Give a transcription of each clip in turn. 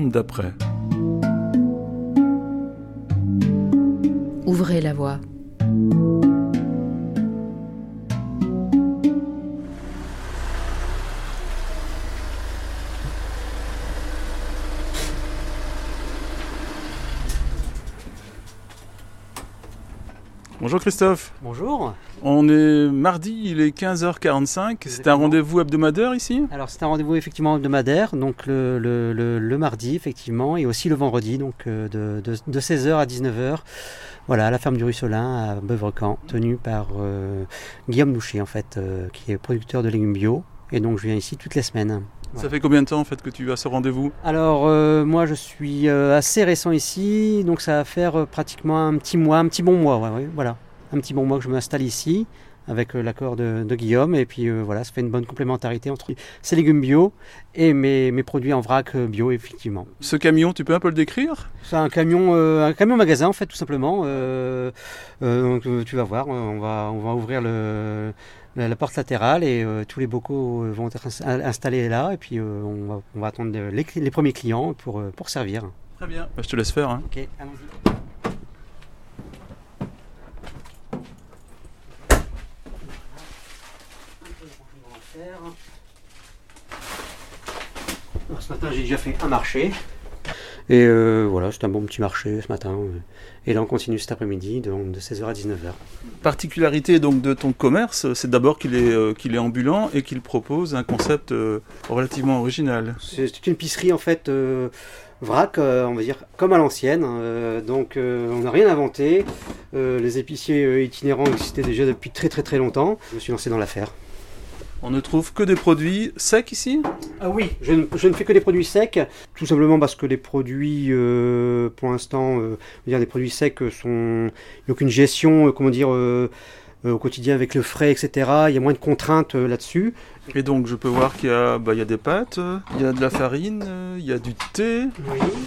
d'après. Ouvrez la voie. Bonjour Christophe. Bonjour. On est mardi, il est 15h45. C'est un rendez-vous hebdomadaire ici? Alors c'est un rendez-vous effectivement hebdomadaire, donc le, le- le- le mardi effectivement, et aussi le vendredi, donc euh, de, de- de 16h à 19h. Voilà, à la ferme du Russelin à Beuvrecan, tenue par euh, Guillaume Loucher en fait, euh, qui est producteur de légumes bio. Et donc je viens ici toutes les semaines. Ça fait combien de temps en fait que tu as ce rendez-vous? Alors euh, moi je suis euh, assez récent ici, donc ça va faire euh, pratiquement un petit mois, un petit bon mois, ouais, ouais, voilà. Un petit bon mois que je m'installe ici avec l'accord de, de Guillaume et puis voilà, ça fait une bonne complémentarité entre ces légumes bio et mes, mes produits en vrac bio effectivement. Ce camion, tu peux un peu le décrire? C'est un camion, un camion magasin en fait tout simplement. Donc tu vas voir, on va, on va ouvrir le, la, la porte latérale et euh, tous les bocaux euh, vont être ins- installés là et puis euh, on, va, on va attendre les, premiers clients pour, euh, pour servir. Très bien. Bah, je te laisse faire. hein. Ok, allons-y. Alors, ce matin, j'ai déjà fait un marché. Et euh, voilà, c'est un bon petit marché ce matin. Et là, on continue cet après-midi, donc de 16h à 19h. Particularité donc de ton commerce, c'est d'abord qu'il est, euh, qu'il est ambulant et qu'il propose un concept euh, relativement original. C'est une épicerie en fait vrac, on va dire comme à l'ancienne. donc on n'a rien inventé. Les épiciers itinérants existaient déjà depuis très très très longtemps. Je me suis lancé dans l'affaire. On ne trouve que des produits secs ici? Ah oui, je ne, fais que des produits secs, tout simplement parce que les produits, euh, pour l'instant, euh, des produits secs sont, il aucune gestion, euh, comment dire, au quotidien avec le frais, etc. Il y a moins de contraintes là-dessus. Et donc je peux voir qu'il y a, bah, il y a des pâtes, il y a de la farine, il y a du thé.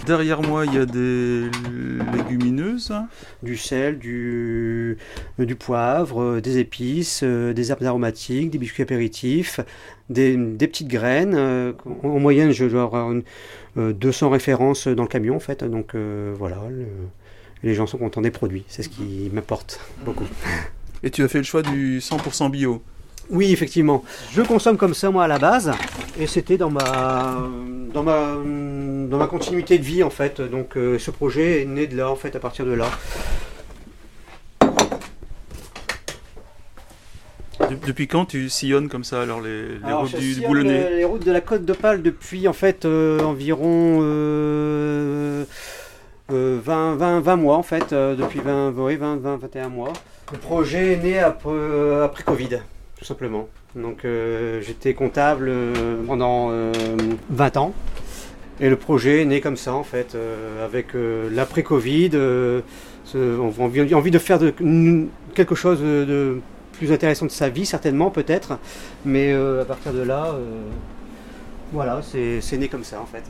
Derrière moi il y a des légumineuses. Du sel, du, du poivre, des épices, des herbes aromatiques, des biscuits apéritifs, des, des petites graines. en, en moyenne, je dois avoir une- euh, 200 références dans le camion, en fait. Donc euh, voilà, le- les gens sont contents des produits. C'est ce qui m'importe beaucoup. Et tu as fait le choix du 100% bio. Oui, effectivement. Je consomme comme ça, moi, à la base. Et c'était dans ma, dans, ma, dans ma continuité de vie, en fait. Donc, euh, ce projet est né de là, en fait, à partir de là. De- depuis quand tu sillonnes comme ça alors les, les Alors, routes du, Boulonnais les, les routes de la Côte d'Opale depuis, en fait, euh, environ euh, euh, 20, 20, 20 mois, en fait. euh, depuis 20, oui, 20, 20, 21 mois. Le projet est né après, euh, après Covid, tout simplement. Donc, euh, j'étais comptable euh, pendant euh, 20 ans. Et le projet est né comme ça, en fait, euh, avec euh, l'après-Covid. euh, on a envie, de faire quelque chose de, plus intéressant de sa vie, certainement, peut-être. Mais euh, à partir de là, euh, voilà, c'est né comme ça, en fait.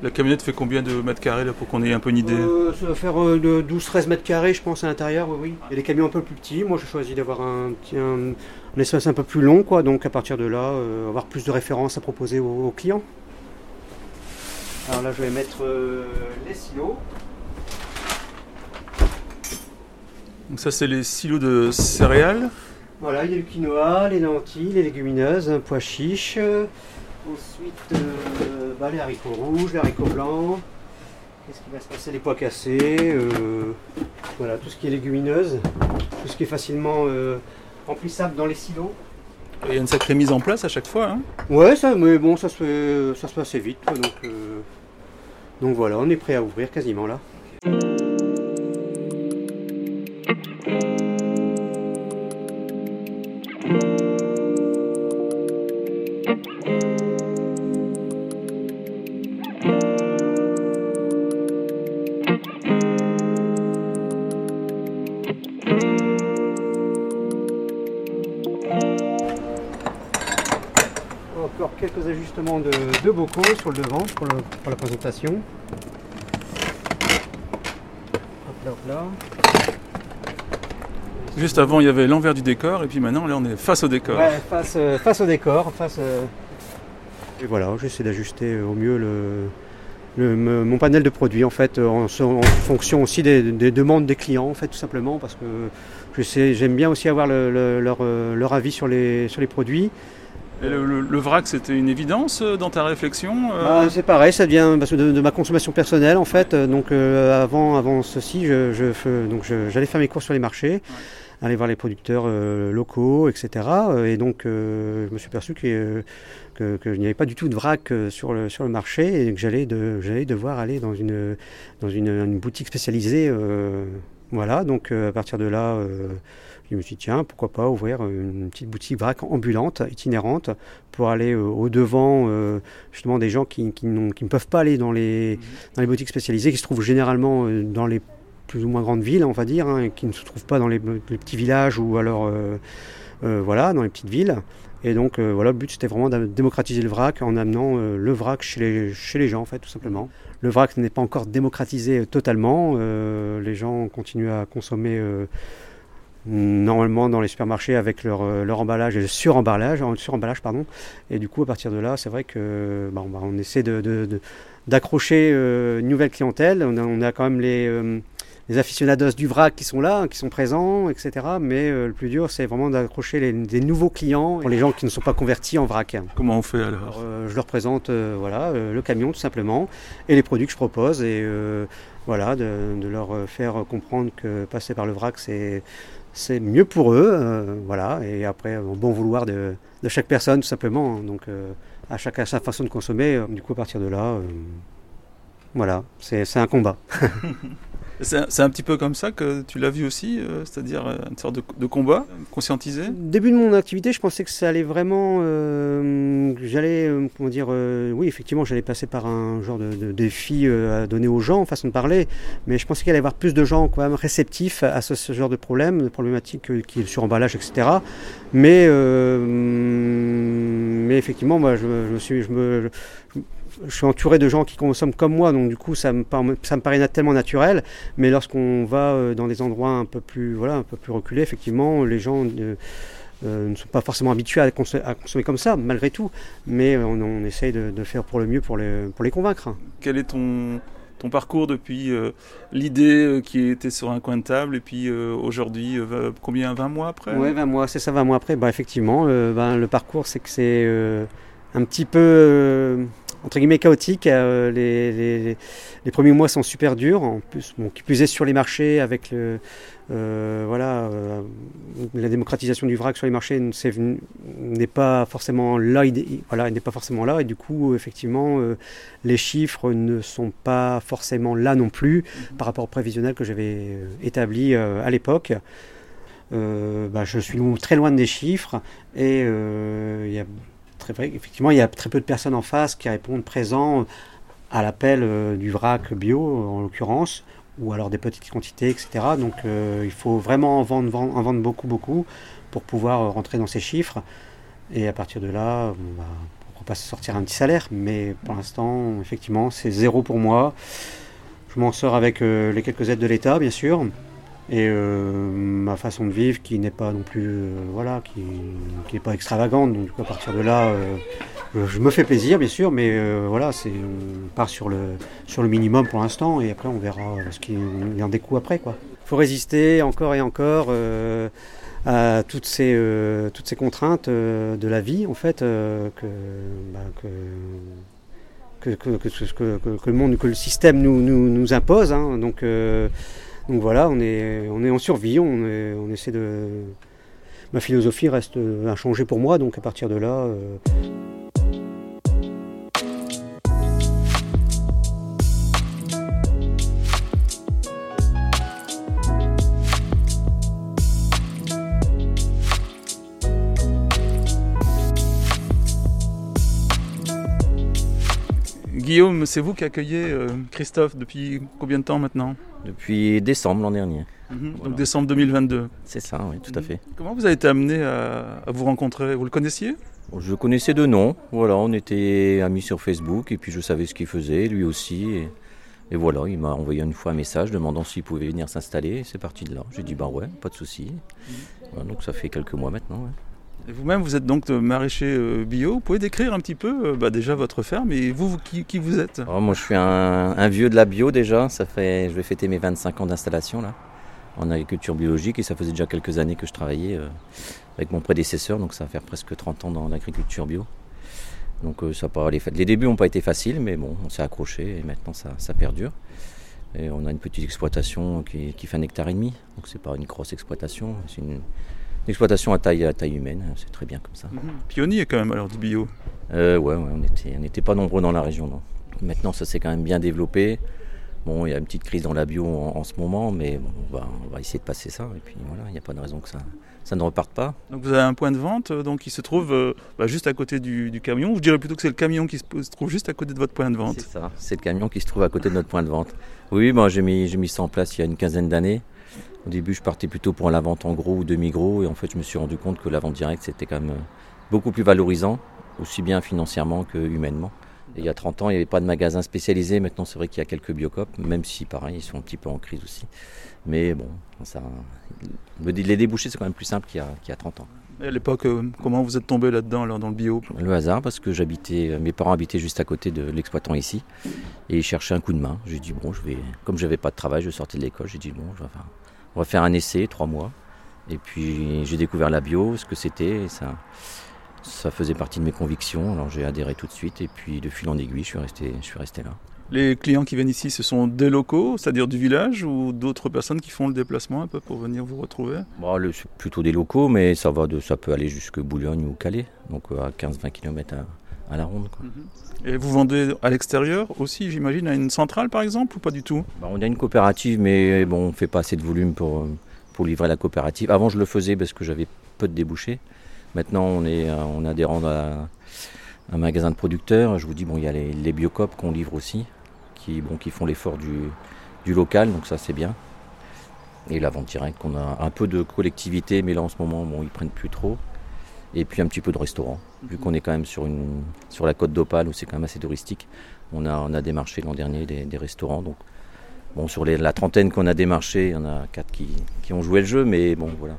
La camionnette fait combien de mètres carrés là pour qu'on ait un peu une idée? Euh, ça va faire euh, de 12-13 mètres carrés, je pense, à l'intérieur, oui, oui. Il y a des camions un peu plus petits. Moi, j'ai choisi d'avoir un, petit- un, un espace un peu plus long, quoi. Donc, à partir de là, euh, avoir plus de références à proposer aux, aux clients. Alors là, je vais mettre euh, les silos. Donc ça c'est les silos de céréales. Voilà, il y a le quinoa, les lentilles, les légumineuses, un pois chiche. euh, Ensuite, euh, bah, les haricots rouges, les haricots blancs. Qu'est-ce qui va se passer? Les pois cassés. euh, voilà, tout ce qui est légumineuse. Tout ce qui est facilement euh, remplissable dans les silos. Il y a une sacrée mise en place à chaque fois. hein. Ouais, ça, mais bon, ça se fait, ça se fait assez vite. quoi, donc, euh, donc voilà, on est prêt à ouvrir quasiment là. Ajustements de, de bocaux sur le devant pour, le- pour la présentation. Hop là, hop là. Juste avant, il y avait l'envers du décor, et puis maintenant, là, on est face au décor. Ouais, face, euh, face au décor, face. euh, Et voilà, j'essaie d'ajuster au mieux le, le- me- mon panel de produits en fait, en, en fonction aussi des, des demandes des clients en fait, tout simplement, parce que je sais, j'aime bien aussi avoir le- le- leur, euh, leur avis sur les, sur les produits. Et le, le- le vrac, c'était une évidence euh, dans ta réflexion euh, Bah, c'est pareil, ça vient parce que de, de ma consommation personnelle en fait. Euh, Donc euh, avant, avant ceci, je, je donc je- j'allais faire mes courses sur les marchés, aller voir les producteurs euh, locaux, etc. Et donc je me suis aperçu que, que, que il n'y avait pas du tout de vrac sur le, sur le marché et que j'allais de, j'allais devoir aller dans une, dans une, une boutique spécialisée. voilà, donc à partir de là, je me suis dit tiens, pourquoi pas ouvrir une petite boutique vrac ambulante, itinérante, pour aller euh, au devant euh, justement des gens qui, qui, ne peuvent pas aller dans les, Mhm. dans les boutiques spécialisées, qui se trouvent généralement euh, dans les plus ou moins grandes villes, on va dire, hein, et qui ne se trouvent pas dans les, les petits villages ou alors voilà, dans les petites villes. Et donc voilà, le but c'était vraiment de démocratiser le vrac en amenant le vrac chez les, chez les gens en fait, tout simplement. Le vrac n'est pas encore démocratisé totalement. les gens continuent à consommer normalement dans les supermarchés avec leur, euh, leur emballage et le suremballage, suremballage pardon. Et du coup, à partir de là, c'est vrai que bon, bah, on essaie de, d'accrocher euh, une nouvelle clientèle. On a, on a quand même les, euh, les aficionados du vrac qui sont là, qui sont présents, etc. Mais euh, le plus dur, c'est vraiment d'accrocher les- des nouveaux clients pour les gens qui ne sont pas convertis en vrac. Comment on fait alors? Alors, je leur présente voilà, le camion tout simplement et les produits que je propose et voilà, de, de leur faire comprendre que passer par le vrac c'est, c'est mieux pour eux. euh, voilà, et après, bon vouloir de, chaque personne tout simplement. hein. donc euh, à chacun sa façon de consommer. euh, du coup, à partir de là, voilà, c'est un combat. C'est un petit peu comme ça que tu l'as vu aussi, euh, c'est-à-dire euh, une sorte de, de combat conscientisé? Début de mon activité, je pensais que ça allait vraiment, euh, j'allais, comment dire, oui, effectivement, j'allais passer par un genre de, défi à donner aux gens, façon de parler, mais je pensais qu'il allait y avoir plus de gens quand réceptifs à ce, genre de problème, de problématique euh, qui est le suremballage, etc. Mais, mais effectivement, moi, je, me- suis, je me, je suis entouré de gens qui consomment comme moi, donc du coup, ça me, par- ça me paraît tellement naturel. Mais lorsqu'on va euh, dans des endroits un peu plus, voilà, un peu plus reculés, effectivement, les gens euh, euh, ne sont pas forcément habitués à, conso- à consommer comme ça, malgré tout. Mais on, on essaye de, de faire pour le mieux pour les, pour les convaincre. Quel est ton, ton parcours depuis euh, l'idée qui était sur un coin de table et puis euh, aujourd'hui, euh, combien 20 mois après? Ouais, 20 mois, c'est ça, 20 mois après. Bah, effectivement, euh, ben, le parcours, c'est que c'est un petit peu, entre guillemets, chaotique. Euh, les, les- premiers mois sont super durs. En plus, bon, qui plus est sur les marchés avec le, euh, voilà, euh, la démocratisation du vrac sur les marchés n'est pas forcément là. Voilà, n'est pas forcément là. Et du coup, effectivement, les chiffres ne sont pas forcément là non plus par rapport au prévisionnel que j'avais établi à l'époque. Bah, je suis très loin des chiffres et il y a vrai, effectivement il y a très peu de personnes en face qui répondent présent à l'appel euh, du vrac bio en l'occurrence ou alors des petites quantités etc. Donc euh, il faut vraiment en vendre, vendre- en vendre beaucoup beaucoup pour pouvoir euh, rentrer dans ces chiffres et à partir de là bon, bah, pourquoi pas se sortir un petit salaire mais pour l'instant effectivement c'est zéro pour moi. Je m'en sors avec les quelques aides de l'État bien sûr et euh, ma façon de vivre qui n'est pas non plus euh, voilà qui qui n'est pas extravagante donc à partir de là euh, je, me fais plaisir bien sûr mais voilà c'est on part sur le sur le minimum pour l'instant et après on verra ce qui il en découle après quoi faut résister encore et encore à toutes ces toutes ces contraintes de la vie en fait que, bah, que que, que, le monde, que le système nous, nous, nous impose. hein. Donc, donc voilà, on est, en survie, on essaie de. Ma philosophie reste inchangée pour moi, donc à partir de là. euh, Guillaume, c'est vous qui accueillez euh, Christophe depuis combien de temps maintenant? Depuis décembre l'an dernier. Mhm, Voilà. Donc décembre 2022. C'est ça, oui, tout à Mhm. fait. Comment vous avez été amené à, à vous rencontrer? Vous le connaissiez? Je connaissais de nom, voilà, on était amis sur Facebook et puis je savais ce qu'il faisait, lui aussi. et Et voilà, il m'a envoyé une fois un message demandant s'il pouvait venir s'installer. C'est parti de là. J'ai dit bah ouais, pas de souci. Voilà, donc ça fait quelques mois maintenant. ouais. Vous-même, vous êtes donc maraîcher euh, bio. Vous pouvez décrire un petit peu euh, bah, déjà votre ferme et vous, qui, vous êtes? Alors, moi, je suis un, vieux de la bio déjà. Ça fait, je vais fêter mes 25 ans d'installation là, en agriculture biologique. Et ça faisait déjà quelques années que je travaillais euh, avec mon prédécesseur. Donc ça va faire presque 30 ans dans l'agriculture bio. Donc ça pas, les, débuts n'ont pas été faciles, mais bon, on s'est accroché et maintenant ça, perdure. Et on a une petite exploitation qui, qui fait un hectare et demi. Donc c'est pas une grosse exploitation. C'est une, une exploitation à taille, à taille humaine. C'est très bien comme ça. Pionnier quand même alors du bio. Euh, ouais, ouais, on était, on n'était pas nombreux dans la région. Non. Maintenant, ça s'est quand même bien développé. Bon, il y a une petite crise dans la bio en, en ce moment, mais bon, on, va, on va essayer de passer ça. Et puis voilà, il n'y a pas de raison que ça, ça ne reparte pas. Donc vous avez un point de vente euh, donc, qui se trouve euh, bah, juste à côté du, du camion. Je dirais plutôt que c'est le camion qui se, se trouve juste à côté de votre point de vente. C'est ça, c'est le camion qui se trouve à côté de notre point de vente. Oui, moi j'ai mis, j'ai mis ça en place il y a une quinzaine d'années. Au début, je partais plutôt pour la vente en gros ou demi-gros, et en fait, je me suis rendu compte que la vente directe, c'était quand même euh, beaucoup plus valorisant, aussi bien financièrement que humainement. Et il y a 30 ans, il n'y avait pas de magasin spécialisé. Maintenant, c'est vrai qu'il y a quelques biocopes, même si, pareil, ils sont un petit peu en crise aussi. Mais bon, ça, les débouchés, c'est quand même plus simple qu'il y y a 30 ans. Et à l'époque, euh, comment vous êtes tombé là-dedans dans le bio? Le hasard, parce que j'habitais, mes parents habitaient juste à côté de l'exploitant ici, et ils cherchaient un coup de main. J'ai dit bon, je vais, comme j'avais pas de travail, je sortais de l'école, j'ai dit bon, je vais faire, on va faire un essai, trois mois. Et puis j'ai découvert la bio, ce que c'était, et ça, ça faisait partie de mes convictions. Alors j'ai adhéré tout de suite, et puis de fil en aiguille, je suis resté, je suis resté là. Les clients qui viennent ici, ce sont des locaux, c'est-à-dire du village, ou d'autres personnes qui font le déplacement un peu pour venir vous retrouver? Bon, le- c'est plutôt des locaux, mais ça va de, ça peut aller jusque Boulogne ou Calais, donc euh, à 15-20 km à, à la ronde. quoi. Et vous vendez à l'extérieur aussi, j'imagine, à une centrale par exemple, ou pas du tout? Bah, on a une coopérative, mais bon, on ne fait pas assez de volume pour, euh, pour livrer la coopérative. Avant, je le faisais parce que j'avais peu de débouchés. Maintenant, on est, euh, on adhérent à un magasin de producteurs. Je vous dis, bon, il y a les, les biocopes qu'on livre aussi, qui, bon, qui font l'effort du, du local, donc ça, c'est bien. Et la vente directe, qu'on a un peu de collectivité, mais là, en ce moment, bon, ils prennent plus trop. Et puis un petit peu de restaurant, vu qu'on est quand même sur, une, sur la côte d'Opale, où c'est quand même assez touristique. On a, on a démarché l'an dernier des, des restaurants, donc Bon, sur les- la trentaine qu'on a démarché, il y en a quatre qui, qui ont joué le jeu, mais bon, voilà.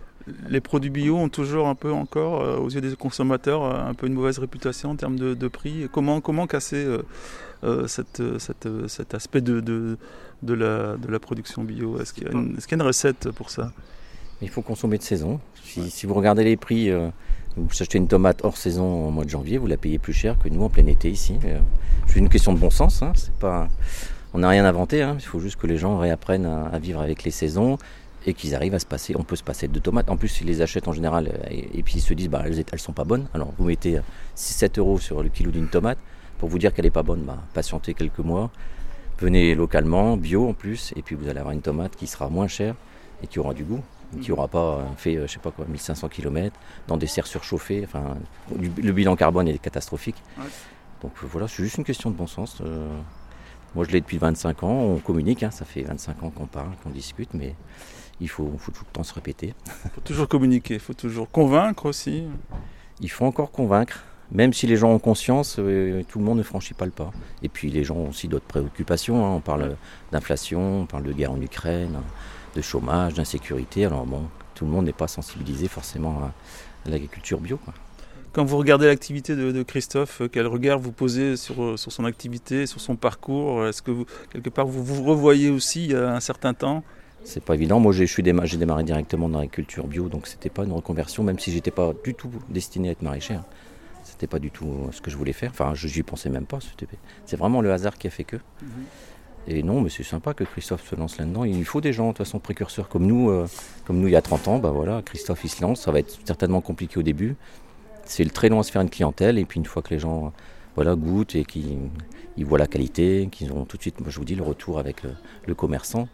Les produits bio ont toujours un peu encore, euh, aux yeux des consommateurs, euh, un peu une mauvaise réputation en termes de, de prix. Comment, comment casser euh, euh, cette, euh, cette, cet aspect de, de, de, la, de la production bio? Est-ce qu'il y, a une- est-ce qu'il y a une recette pour ça? Il faut consommer de saison. Si, si vous regardez les prix, euh, vous achetez une tomate hors saison au mois de janvier, vous la payez plus cher que nous en plein été ici. Euh, C'est une question de bon sens. hein, on n'a rien inventé. hein, Il faut juste que les gens réapprennent à, vivre avec les saisons et qu'ils arrivent à se passer. On peut se passer de tomates. En plus, ils les achètent en général euh, et, puis ils se disent, bah, elles, elles sont pas bonnes. Alors vous mettez 6-7 euros sur le kilo d'une tomate pour vous dire qu'elle est pas bonne. Bah, patientez quelques mois. Venez localement, bio en plus, et puis vous allez avoir une tomate qui sera moins chère et qui aura du goût, qui n'aura pas fait, euh, je sais pas quoi, 1500 km dans des serres surchauffées. Enfin, le bilan carbone est catastrophique. Ouais. Donc euh, voilà, c'est juste une question de bon sens. euh. moi, je l'ai depuis 25 ans. On communique, hein, ça fait 25 ans qu'on parle, qu'on discute, mais il faut, faut tout le temps se répéter. Il faut toujours communiquer, il faut toujours convaincre aussi. Il faut encore convaincre, même si les gens ont conscience, euh, tout le monde ne franchit pas le pas. Et puis les gens ont aussi d'autres préoccupations. hein. On parle d'inflation, on parle de guerre en Ukraine, de chômage, d'insécurité. Alors bon, tout le monde n'est pas sensibilisé forcément à, à l'agriculture bio. quoi. Quand vous regardez l'activité de, de Christophe, euh, quel regard vous posez sur, euh, sur son activité, sur son parcours? Est-ce que vous, quelque part vous vous revoyez aussi il y a un certain temps? C'est pas évident. Moi, j'ai je suis déma- j'ai démarré directement dans l'agriculture bio, donc c'était pas une reconversion, même si j'étais pas du tout destiné à être maraîcher. hein. C'était pas du tout euh, ce que je voulais faire. Enfin, je j'y pensais même pas. C'est vraiment le hasard qui a fait que. Et non, mais c'est sympa que Christophe se lance là-dedans. Il faut des gens, de toute façon, précurseurs comme nous. euh, comme nous, il y a 30 ans, bah voilà, Christophe, il se lance. Ça va être certainement compliqué au début. C'est très long à se faire une clientèle. Et puis, une fois que les gens voilà, goûtent et qu'ils ils voient la qualité, qu'ils ont tout de suite, moi, je vous dis, le retour avec le, commerçant,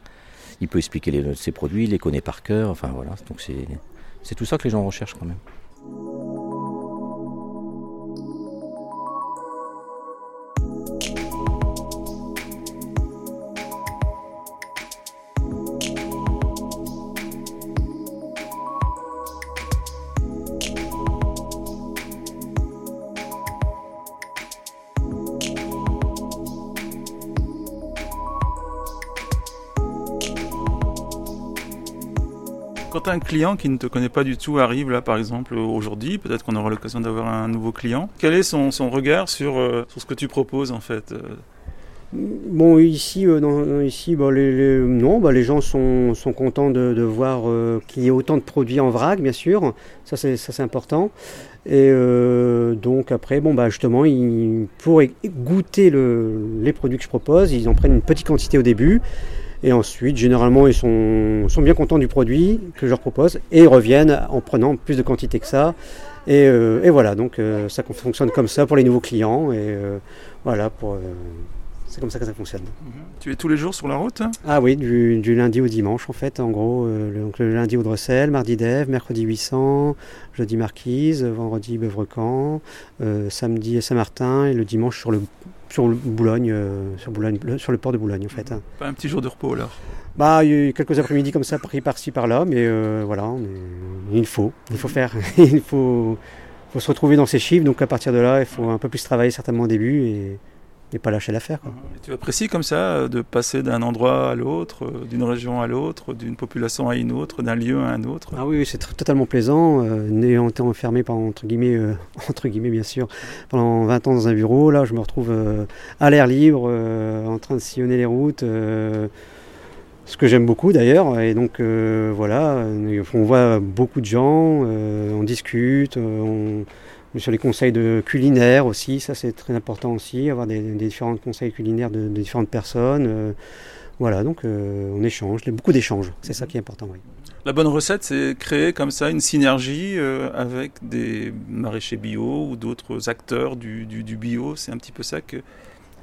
il peut expliquer ses produits, il les connaît par cœur. Enfin, voilà. Donc, c'est tout ça que les gens recherchent quand même. Un client qui ne te connaît pas du tout arrive là, par exemple, aujourd'hui, peut-être qu'on aura l'occasion d'avoir un nouveau client, quel est son, regard sur, euh, sur ce que tu proposes en fait euh Bon, ici, euh, ici bah, non, bah, les gens sont, contents de, voir qu'il y ait autant de produits en vrac, bien sûr. Ça, c'est, important. Et donc, après, bon, bah, justement, ils, pour goûter le- les produits que je propose, ils en prennent une petite quantité au début. Et ensuite, généralement, ils sont, sont bien contents du produit que je leur propose et ils reviennent en prenant plus de quantité que ça. Et, euh, et voilà, donc euh, ça fonctionne comme ça pour les nouveaux clients. Et euh, voilà, pour, c'est comme ça que ça fonctionne. Tu es tous les jours sur la route hein? Ah oui, du, du lundi au dimanche en fait, en gros. le, donc le lundi au Dressel, mardi Dève, mercredi 800, jeudi Marquise, vendredi Beuvrecan, samedi Saint-Martin et le dimanche sur le, sur le Boulogne, euh, sur Boulogne, le- sur le port de Boulogne en fait. hein. Pas un petit jour de repos alors Bah, il y a eu quelques après-midi comme ça pris par-ci par-là, mais euh, voilà, il faut, il faut faire, il faut, faut se retrouver dans ces chiffres. Donc à partir de là, il faut un peu plus travailler certainement au début et, et pas lâcher l'affaire. Tu apprécies comme ça euh, de passer d'un endroit à l'autre, euh, d'une région à l'autre, d'une population à une autre, d'un lieu à un autre? Ah oui, c'est totalement plaisant. Euh, n'ayant été enfermé pendant, entre guillemets, euh, entre guillemets bien sûr, pendant 20 ans dans un bureau, là je me retrouve euh, à l'air libre, en train de sillonner les routes, ce que j'aime beaucoup d'ailleurs. Et donc voilà, on voit beaucoup de gens, on discute, on, sur les conseils de culinaires aussi, ça c'est très important aussi, avoir des, différents conseils culinaires de, différentes personnes. euh, voilà, donc euh, on échange, beaucoup d'échanges, c'est ça qui est important. Oui. La bonne recette, c'est créer comme ça une synergie euh, avec des maraîchers bio ou d'autres acteurs du bio. C'est un petit peu ça que-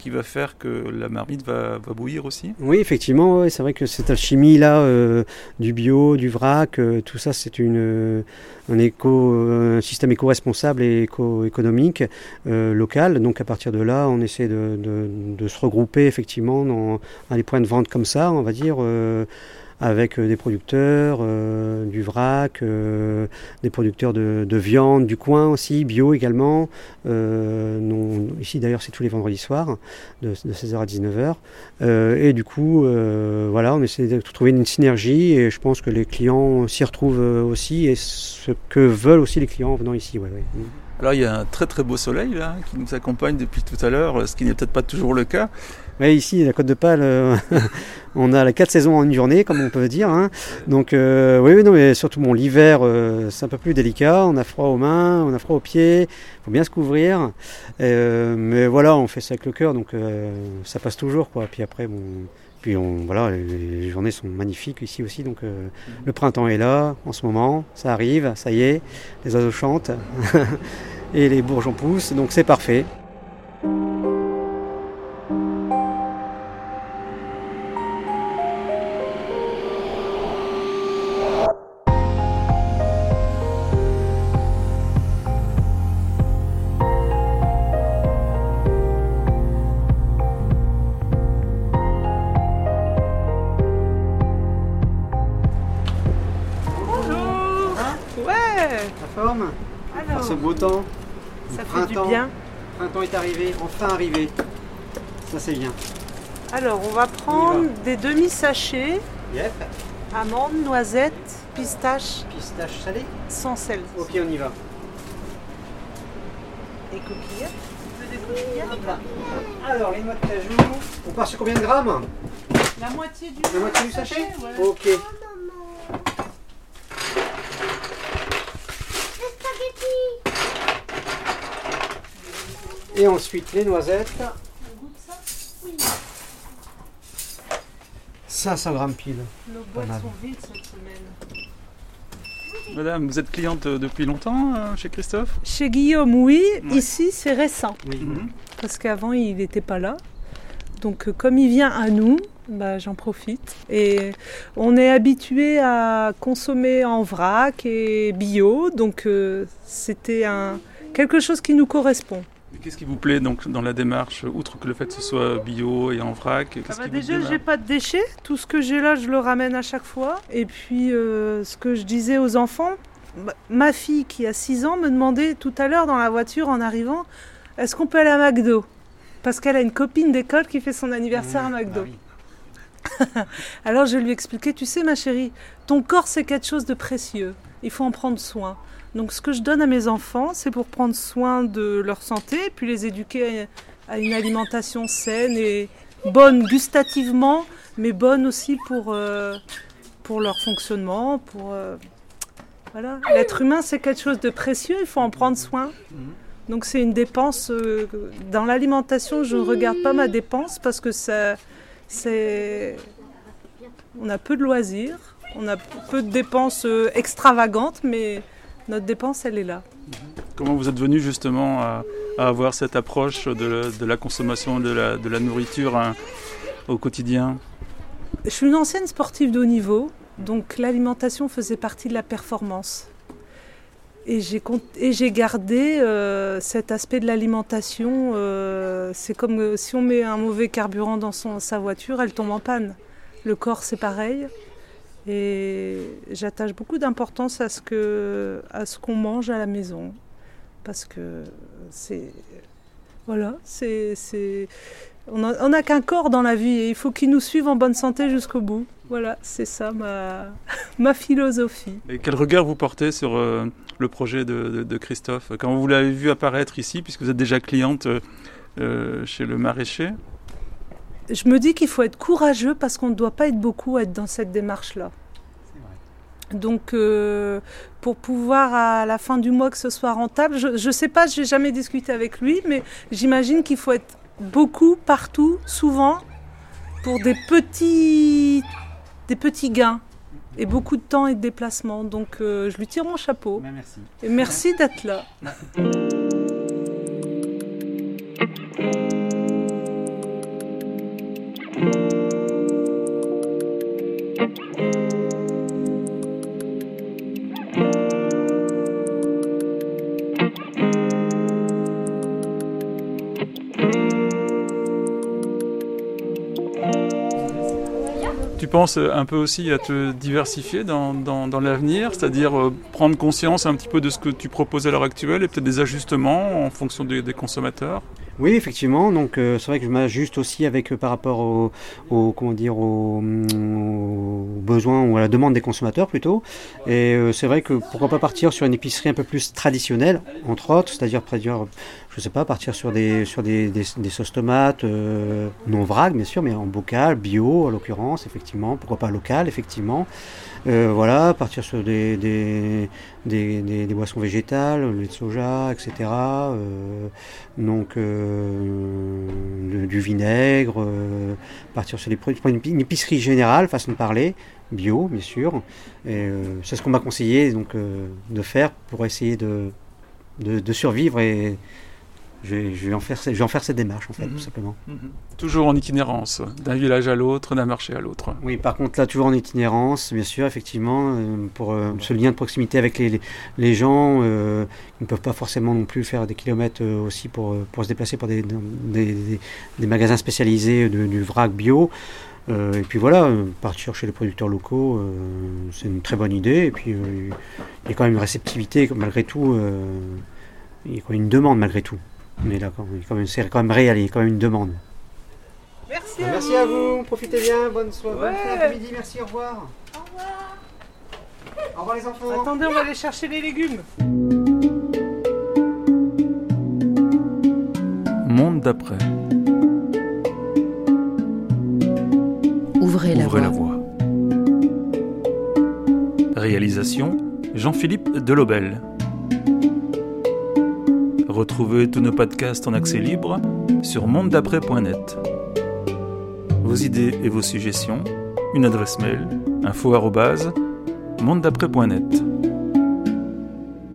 qui va faire que la marmite va, bouillir aussi. Oui, effectivement, c'est vrai que cette alchimie là euh, du bio, du vrac, euh, tout ça, c'est euh, un éco, un système éco-responsable et éco-économique local. Donc à partir de là, on essaie de, se regrouper effectivement dans, dans des points de vente comme ça, on va dire. Avec euh, des producteurs, euh, du vrac, euh, des producteurs de, de viande du coin aussi, bio également. Ici d'ailleurs c'est tous les vendredis soirs, de, de 16h à 19h. Euh, et du coup, voilà, on essaie de trouver une synergie et je pense que les clients s'y retrouvent aussi et ce que veulent aussi les clients en venant ici. Alors il y a un très très beau soleil là qui nous accompagne depuis tout à l'heure, ce qui n'est peut-être pas toujours le cas. Ouais, ici, la Côte de Pâle, euh, on a la quatre saisons en une journée, comme on peut dire. hein. Donc, euh, oui, oui, non, mais surtout, bon, l'hiver, euh, c'est un peu plus délicat. On a froid aux mains, on a froid aux pieds. Il faut bien se couvrir. Mais voilà, on fait ça avec le cœur, donc ça passe toujours, quoi. Puis après, bon, puis on, voilà, les, les journées sont magnifiques ici aussi. Donc, euh, le printemps est là, en ce moment. Ça arrive, ça y est. Les oiseaux chantent et les bourgeons poussent, donc c'est parfait. Temps. ça fait du bien. Printemps est arrivé, enfin arrivé. Ça c'est bien. Alors, on va prendre des demi-sachets, Yep. amandes, noisettes, pistaches, Pistache salée. sans sel. Ok, on y va. Et coquillettes. Des Alors, les noix de cajou. On part sur combien de grammes? La moitié du, La moitié du sachet ouais. Ok. Et ensuite les noisettes. 500 grammes pile. Nos boîtes mal. sont vides cette semaine. Madame, vous êtes cliente euh, depuis longtemps euh, chez Christophe? Chez Guillaume, oui. Ouais. Ici, c'est récent. Oui. Mhm. Parce qu'avant, il n'était pas là. Donc, euh, comme il vient à nous, bah, j'en profite. Et on est habitué à consommer en vrac et bio. Donc, euh, c'était un, quelque chose qui nous correspond. Qu'est-ce qui vous plaît donc dans la démarche, outre que le fait que ce soit bio et en vrac Ah bah déjà, j'ai pas de déchets. Tout ce que j'ai là, je le ramène à chaque fois. Et puis, euh, ce que je disais aux enfants, bah, ma fille qui a 6 ans me demandait tout à l'heure dans la voiture en arrivant, est-ce qu'on peut aller à McDo? Parce qu'elle a une copine d'école qui fait son anniversaire à Mmh, McDo. bah oui. Alors je lui expliquais, tu sais ma chérie, ton corps c'est quelque chose de précieux, il faut en prendre soin. Donc ce que je donne à mes enfants, c'est pour prendre soin de leur santé, puis les éduquer à une alimentation saine et bonne gustativement, mais bonne aussi pour, euh, pour leur fonctionnement, pour... euh, voilà. L'être humain, c'est quelque chose de précieux, il faut en prendre soin. Donc c'est une dépense. euh, dans l'alimentation, je ne regarde pas ma dépense parce que ça, c'est, on a peu de loisirs, on a peu de dépenses extravagantes, mais notre dépense, elle est là. Comment vous êtes venu justement à, à avoir cette approche de, la- de la consommation de la, de la nourriture hein, au quotidien? Je suis une ancienne sportive de haut niveau, donc l'alimentation faisait partie de la performance. Et j'ai gardé euh, cet aspect de l'alimentation. euh, c'est comme euh, si on met un mauvais carburant dans son, sa voiture, elle tombe en panne. Le corps, c'est pareil. Et j'attache beaucoup d'importance à ce que à ce qu'on mange à la maison, parce que c'est voilà, c'est on n'a qu'un corps dans la vie et il faut qu'il nous suive en bonne santé jusqu'au bout. Voilà, c'est ça ma, ma philosophie. Et quel regard vous portez sur euh, le projet de, de- de Christophe? Quand vous l'avez vu apparaître ici, puisque vous êtes déjà cliente euh, euh, chez le maraîcher, Je me dis qu'il faut être courageux parce qu'on ne doit pas être beaucoup à être dans cette démarche-là. Donc, euh, pour pouvoir à la fin du mois que ce soit rentable, je ne sais pas, je n'ai jamais discuté avec lui, mais j'imagine qu'il faut être beaucoup, partout, souvent, pour des petits, des petits gains et beaucoup de temps et de déplacement. Donc, euh, je lui tire mon chapeau. merci. Et merci d'être là. penses euh, un peu aussi à te diversifier dans, l'avenir, c'est-à-dire euh, prendre conscience un petit peu de ce que tu proposes à l'heure actuelle et peut-être des ajustements en fonction des consommateurs? Oui, effectivement. Donc, euh, c'est vrai que je m'ajuste aussi avec euh, par rapport au, au- comment dire, aux, aux besoins ou à la demande des consommateurs plutôt. Et euh, c'est vrai que pourquoi pas partir sur une épicerie un peu plus traditionnelle, entre autres, c'est-à-dire je sais pas, partir sur des sur des, des, des sauces tomates euh, non vrac, bien sûr, mais en bocal, bio en l'occurrence, effectivement. Pourquoi pas local, effectivement. Euh, voilà, partir sur des, des, des, des- boissons végétales, le lait de soja, etc. Euh, donc euh, du vinaigre, euh, partir sur des produits, une, épi- une épicerie générale, façon de parler, bio bien sûr. Et c'est ce qu'on m'a conseillé donc de faire pour essayer de, de, de survivre et je vais, je vais en faire, ce- je vais en faire cette démarche en fait, Mhm. tout simplement. Toujours en itinérance, d'un village à l'autre, d'un marché à l'autre. Oui, par contre, là, toujours en itinérance, bien sûr, effectivement, euh, pour euh, ce lien de proximité avec les, les, les gens euh, qui ne peuvent pas forcément non plus faire des kilomètres euh, aussi pour, pour se déplacer pour des, des, des- des magasins spécialisés de- du vrac bio. Euh, et puis voilà, euh, partir chez les producteurs locaux, euh, c'est une très bonne idée. Et puis, il y a quand même une réceptivité, malgré tout, il y a quand même une demande, malgré tout. Mais là, c'est quand même réel, il y a quand même une demande. Merci, Merci à vous, profitez bien, bonne soirée, Ouais. bon après-midi, merci, au revoir. Au revoir. Au revoir les enfants. Attendez, on va aller chercher les légumes. Monde d'après. Ouvrez la Ouvrez la voie. Réalisation Jean-Philippe Delobel. Retrouvez tous nos podcasts en accès libre sur mondedaprès.net. Vos idées et vos suggestions, une adresse mail info mondedaprès.net.